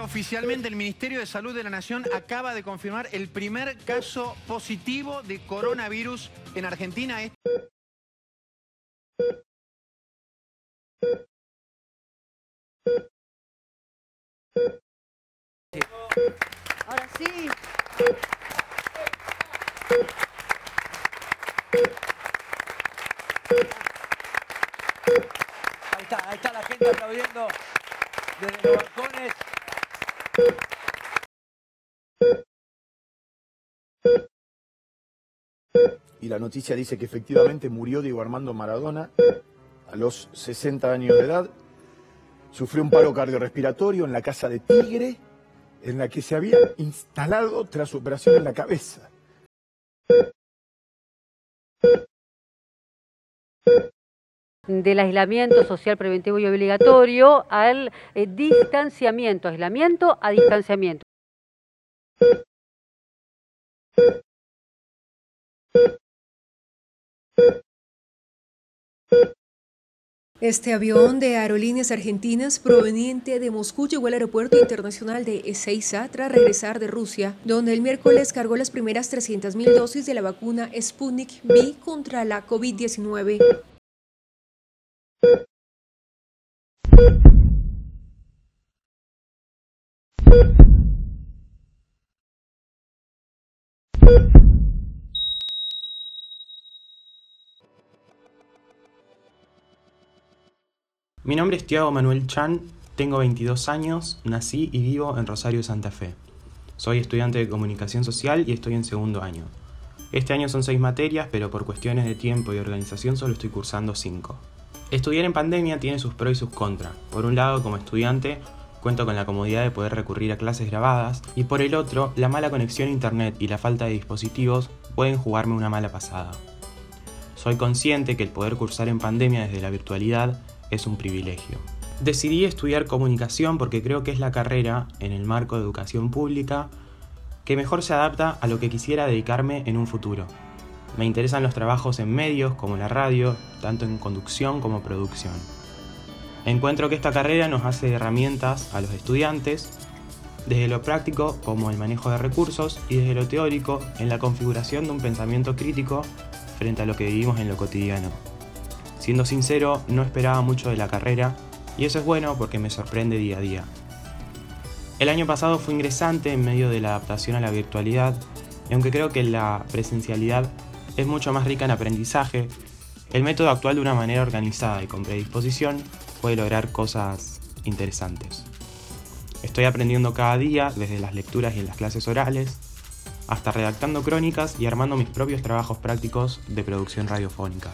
Oficialmente el Ministerio de Salud de la Nación acaba de confirmar el primer caso positivo de coronavirus en Argentina. Ahora sí. Ahí está, ahí está la gente aplaudiendo desde los balcones. Y la noticia dice que efectivamente murió Diego Armando Maradona a los 60 años de edad. Sufrió un paro cardiorrespiratorio en la casa de Tigre, en la que se había instalado tras su operación en la cabeza. Del aislamiento social preventivo y obligatorio al eh, distanciamiento, aislamiento a distanciamiento. Este avión de Aerolíneas Argentinas proveniente de Moscú llegó al aeropuerto internacional de Ezeiza tras regresar de Rusia, donde el miércoles cargó las primeras 300.000 dosis de la vacuna Sputnik V contra la COVID-19. Mi nombre es Tiago Manuel Chan, tengo 22 años, nací y vivo en Rosario, Santa Fe. Soy estudiante de comunicación social y estoy en segundo año. Este año son 6 materias, pero por cuestiones de tiempo y organización solo estoy cursando 5. Estudiar en pandemia tiene sus pros y sus contras. Por un lado, como estudiante, cuento con la comodidad de poder recurrir a clases grabadas, y por el otro, la mala conexión a internet y la falta de dispositivos pueden jugarme una mala pasada. Soy consciente que el poder cursar en pandemia desde la virtualidad es un privilegio. Decidí estudiar comunicación porque creo que es la carrera, en el marco de educación pública, que mejor se adapta a lo que quisiera dedicarme en un futuro. Me interesan los trabajos en medios como la radio, tanto en conducción como producción. Encuentro que esta carrera nos hace herramientas a los estudiantes, desde lo práctico como el manejo de recursos y desde lo teórico en la configuración de un pensamiento crítico frente a lo que vivimos en lo cotidiano. Siendo sincero, no esperaba mucho de la carrera y eso es bueno porque me sorprende día a día. El año pasado fui ingresante en medio de la adaptación a la virtualidad y aunque creo que la presencialidad es mucho más rica en aprendizaje, el método actual de una manera organizada y con predisposición puede lograr cosas interesantes. Estoy aprendiendo cada día, desde las lecturas y en las clases orales, hasta redactando crónicas y armando mis propios trabajos prácticos de producción radiofónica.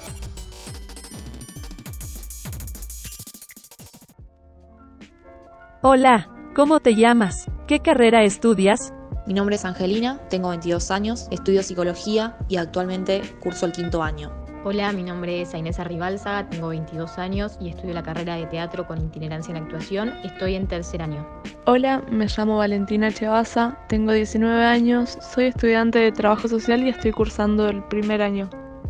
Hola, ¿cómo te llamas? ¿Qué carrera estudias? Mi nombre es Angelina, tengo 22 años, estudio psicología y actualmente curso el quinto año. Hola, mi nombre es Inés Arribalzaga, tengo 22 años y estudio la carrera de teatro con itinerancia en actuación. Estoy en tercer año. Hola, me llamo Valentina Chevaza, tengo 19 años, soy estudiante de trabajo social y estoy cursando el primer año.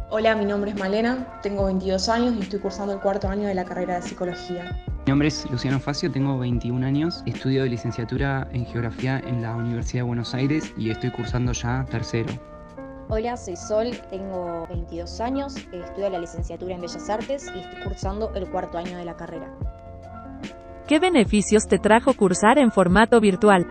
Hola, mi nombre es Malena, tengo 22 años y estoy cursando el cuarto año de la carrera de psicología. Mi nombre es Luciano Facio, tengo 21 años, estudio licenciatura en geografía en la Universidad de Buenos Aires y estoy cursando ya tercero. Hola, soy Sol, tengo 22 años, estudio la licenciatura en Bellas Artes y estoy cursando el cuarto año de la carrera. ¿Qué beneficios te trajo cursar en formato virtual?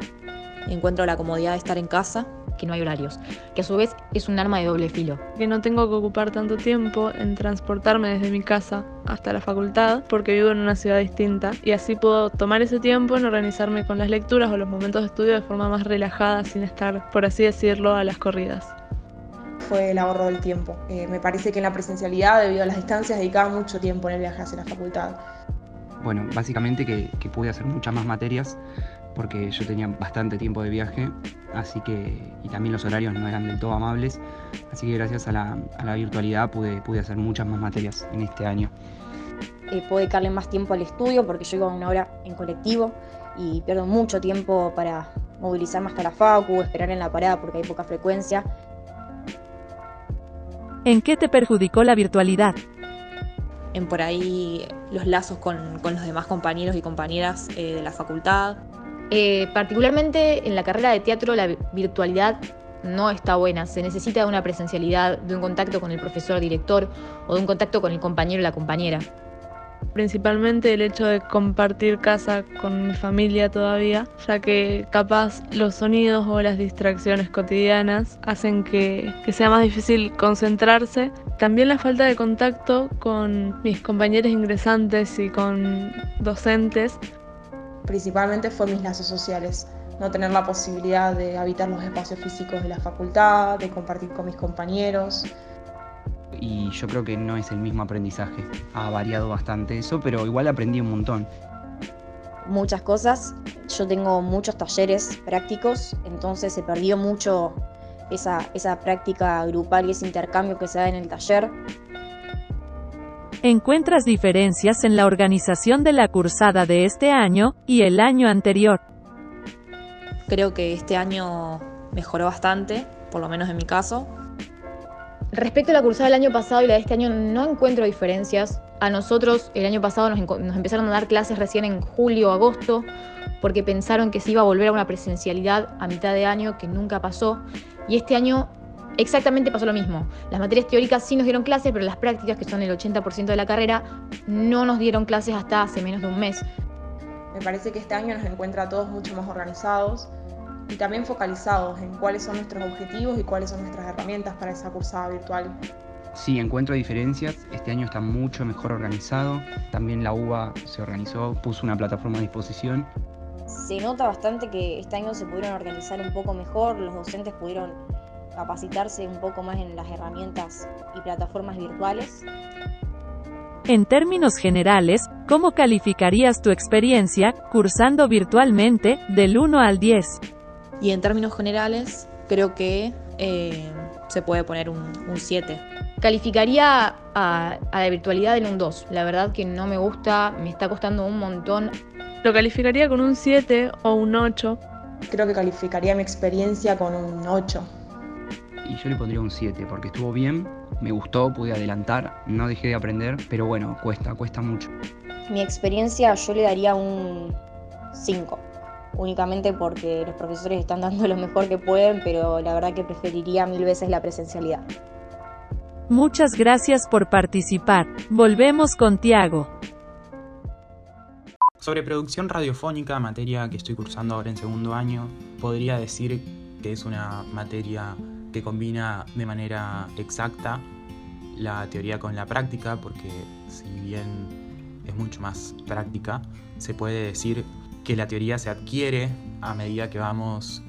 Encuentro la comodidad de estar en casa, que no hay horarios, que a su vez es un arma de doble filo. Que no tengo que ocupar tanto tiempo en transportarme desde mi casa hasta la facultad porque vivo en una ciudad distinta y así puedo tomar ese tiempo en organizarme con las lecturas o los momentos de estudio de forma más relajada sin estar, por así decirlo, a las corridas. Fue el ahorro del tiempo. Eh, me parece que en la presencialidad, debido a las distancias, dedicaba mucho tiempo en el viaje hacia la facultad. Bueno, básicamente que, que pude hacer muchas más materias porque yo tenía bastante tiempo de viaje, así que, y también los horarios no eran del todo amables, así que gracias a la, a la virtualidad pude, pude hacer muchas más materias en este año. Eh, puedo dedicarle más tiempo al estudio porque yo iba una hora en colectivo y pierdo mucho tiempo para movilizarme hasta la facu, esperar en la parada porque hay poca frecuencia. ¿En qué te perjudicó la virtualidad? En por ahí los lazos con, con los demás compañeros y compañeras eh, de la facultad, Eh, particularmente en la carrera de teatro la virtualidad no está buena. Se necesita una presencialidad, de un contacto con el profesor director o un contacto con el compañero o la compañera. Principalmente el hecho de compartir casa con mi familia todavía, ya que capaz los sonidos o las distracciones cotidianas hacen que, que sea más difícil concentrarse. También la falta de contacto con mis compañeros ingresantes y con docentes. Principalmente fue mis lazos sociales no tener la posibilidad de habitar los espacios físicos de la facultad, de compartir con mis compañeros. Y yo creo que no es el mismo aprendizaje. Ha variado bastante eso, pero igual aprendí un montón. Muchas cosas. Yo tengo muchos talleres prácticos, entonces se perdió mucho esa, esa práctica grupal y ese intercambio que se da en el taller. ¿Encuentras diferencias en la organización de la cursada de este año y el año anterior? Creo que este año mejoró bastante, por lo menos en mi caso. Respecto a la cursada del año pasado y la de este año, no encuentro diferencias. A nosotros el año pasado nos, nos empezaron a dar clases recién en julio o agosto, porque pensaron que se iba a volver a una presencialidad a mitad de año, que nunca pasó. Y este año exactamente pasó lo mismo. Las materias teóricas sí nos dieron clases, pero las prácticas, que son el 80% de la carrera, no nos dieron clases hasta hace menos de un mes. Me parece que este año nos encuentra a todos mucho más organizados y también focalizados en cuáles son nuestros objetivos y cuáles son nuestras herramientas para esa cursada virtual. Sí, encuentro diferencias. Este año está mucho mejor organizado. También la UBA se organizó, puso una plataforma a disposición. Se nota bastante que este año se pudieron organizar un poco mejor, los docentes pudieron capacitarse un poco más en las herramientas y plataformas virtuales. En términos generales, ¿cómo calificarías tu experiencia cursando virtualmente del 1 al 10? Y en términos generales, creo que eh, se puede poner un 7. Calificaría a, a, la virtualidad en un 2. La verdad que no me gusta, me está costando un montón. Lo calificaría con un 7 o un 8. Creo que calificaría mi experiencia con un 8 y yo le pondría un 7 porque estuvo bien, me gustó, pude adelantar, no dejé de aprender, pero bueno, cuesta, cuesta mucho. Mi experiencia yo le daría un 5, únicamente porque los profesores están dando lo mejor que pueden, pero la verdad que preferiría mil veces la presencialidad. Muchas gracias por participar. Volvemos con Tiago. Sobre producción radiofónica, materia que estoy cursando ahora en segundo año, podría decir que es una materia que combina de manera exacta la teoría con la práctica, porque si bien es mucho más práctica, se puede decir que la teoría se adquiere a medida que vamos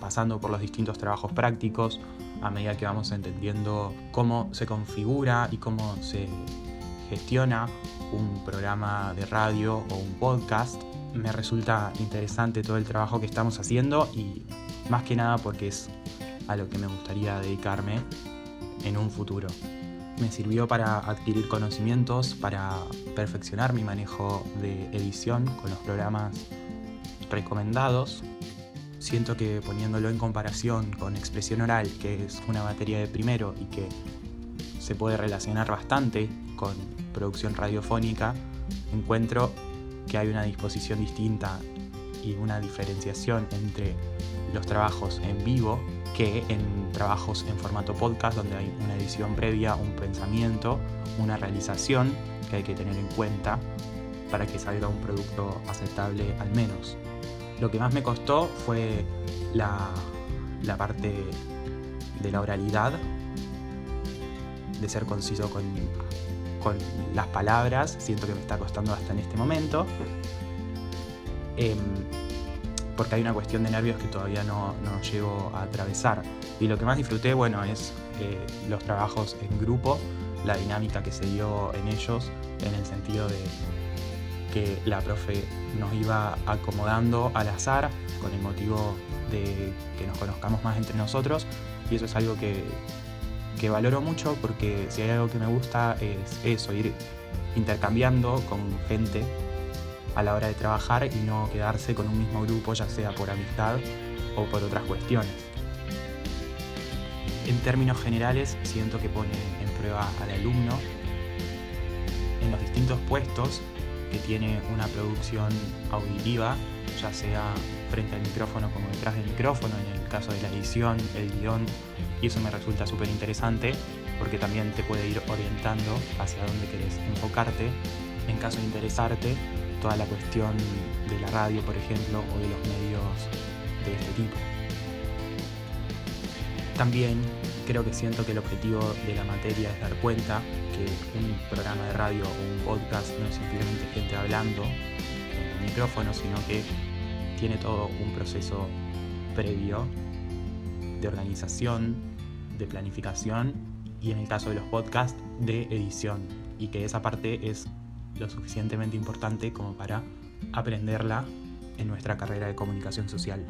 pasando por los distintos trabajos prácticos, a medida que vamos entendiendo cómo se configura y cómo se gestiona un programa de radio o un podcast. Me resulta interesante todo el trabajo que estamos haciendo y más que nada porque es a lo que me gustaría dedicarme en un futuro. Me sirvió para adquirir conocimientos, para perfeccionar mi manejo de edición con los programas recomendados. Siento que poniéndolo en comparación con expresión oral, que es una materia de primero y que se puede relacionar bastante con producción radiofónica, encuentro que hay una disposición distinta y una diferenciación entre los trabajos en vivo que en trabajos en formato podcast donde hay una edición previa, un pensamiento, una realización que hay que tener en cuenta para que salga un producto aceptable al menos. Lo que más me costó fue la, la parte de la oralidad, de ser conciso con, con, las palabras, siento que me está costando hasta en este momento. Eh, porque hay una cuestión de nervios que todavía no, no llego a atravesar. Y lo que más disfruté, bueno, es eh, los trabajos en grupo, la dinámica que se dio en ellos, en el sentido de que la profe nos iba acomodando al azar con el motivo de que nos conozcamos más entre nosotros y eso es algo que, que valoro mucho porque si hay algo que me gusta es eso, ir intercambiando con gente a la hora de trabajar y no quedarse con un mismo grupo, ya sea por amistad o por otras cuestiones. En términos generales, siento que pone en prueba al alumno en los distintos puestos que tiene una producción auditiva ya sea frente al micrófono como detrás del micrófono, en el caso de la edición, el guion, y eso me resulta súper interesante porque también te puede ir orientando hacia dónde querés enfocarte en caso de interesarte toda la cuestión de la radio, por ejemplo, o de los medios de este tipo. También creo que siento que el objetivo de la materia es dar cuenta que un programa de radio o un podcast no es simplemente gente hablando en un micrófono, sino que tiene todo un proceso previo de organización, de planificación y en el caso de los podcasts de edición y que esa parte es lo suficientemente importante como para aprenderla en nuestra carrera de comunicación social.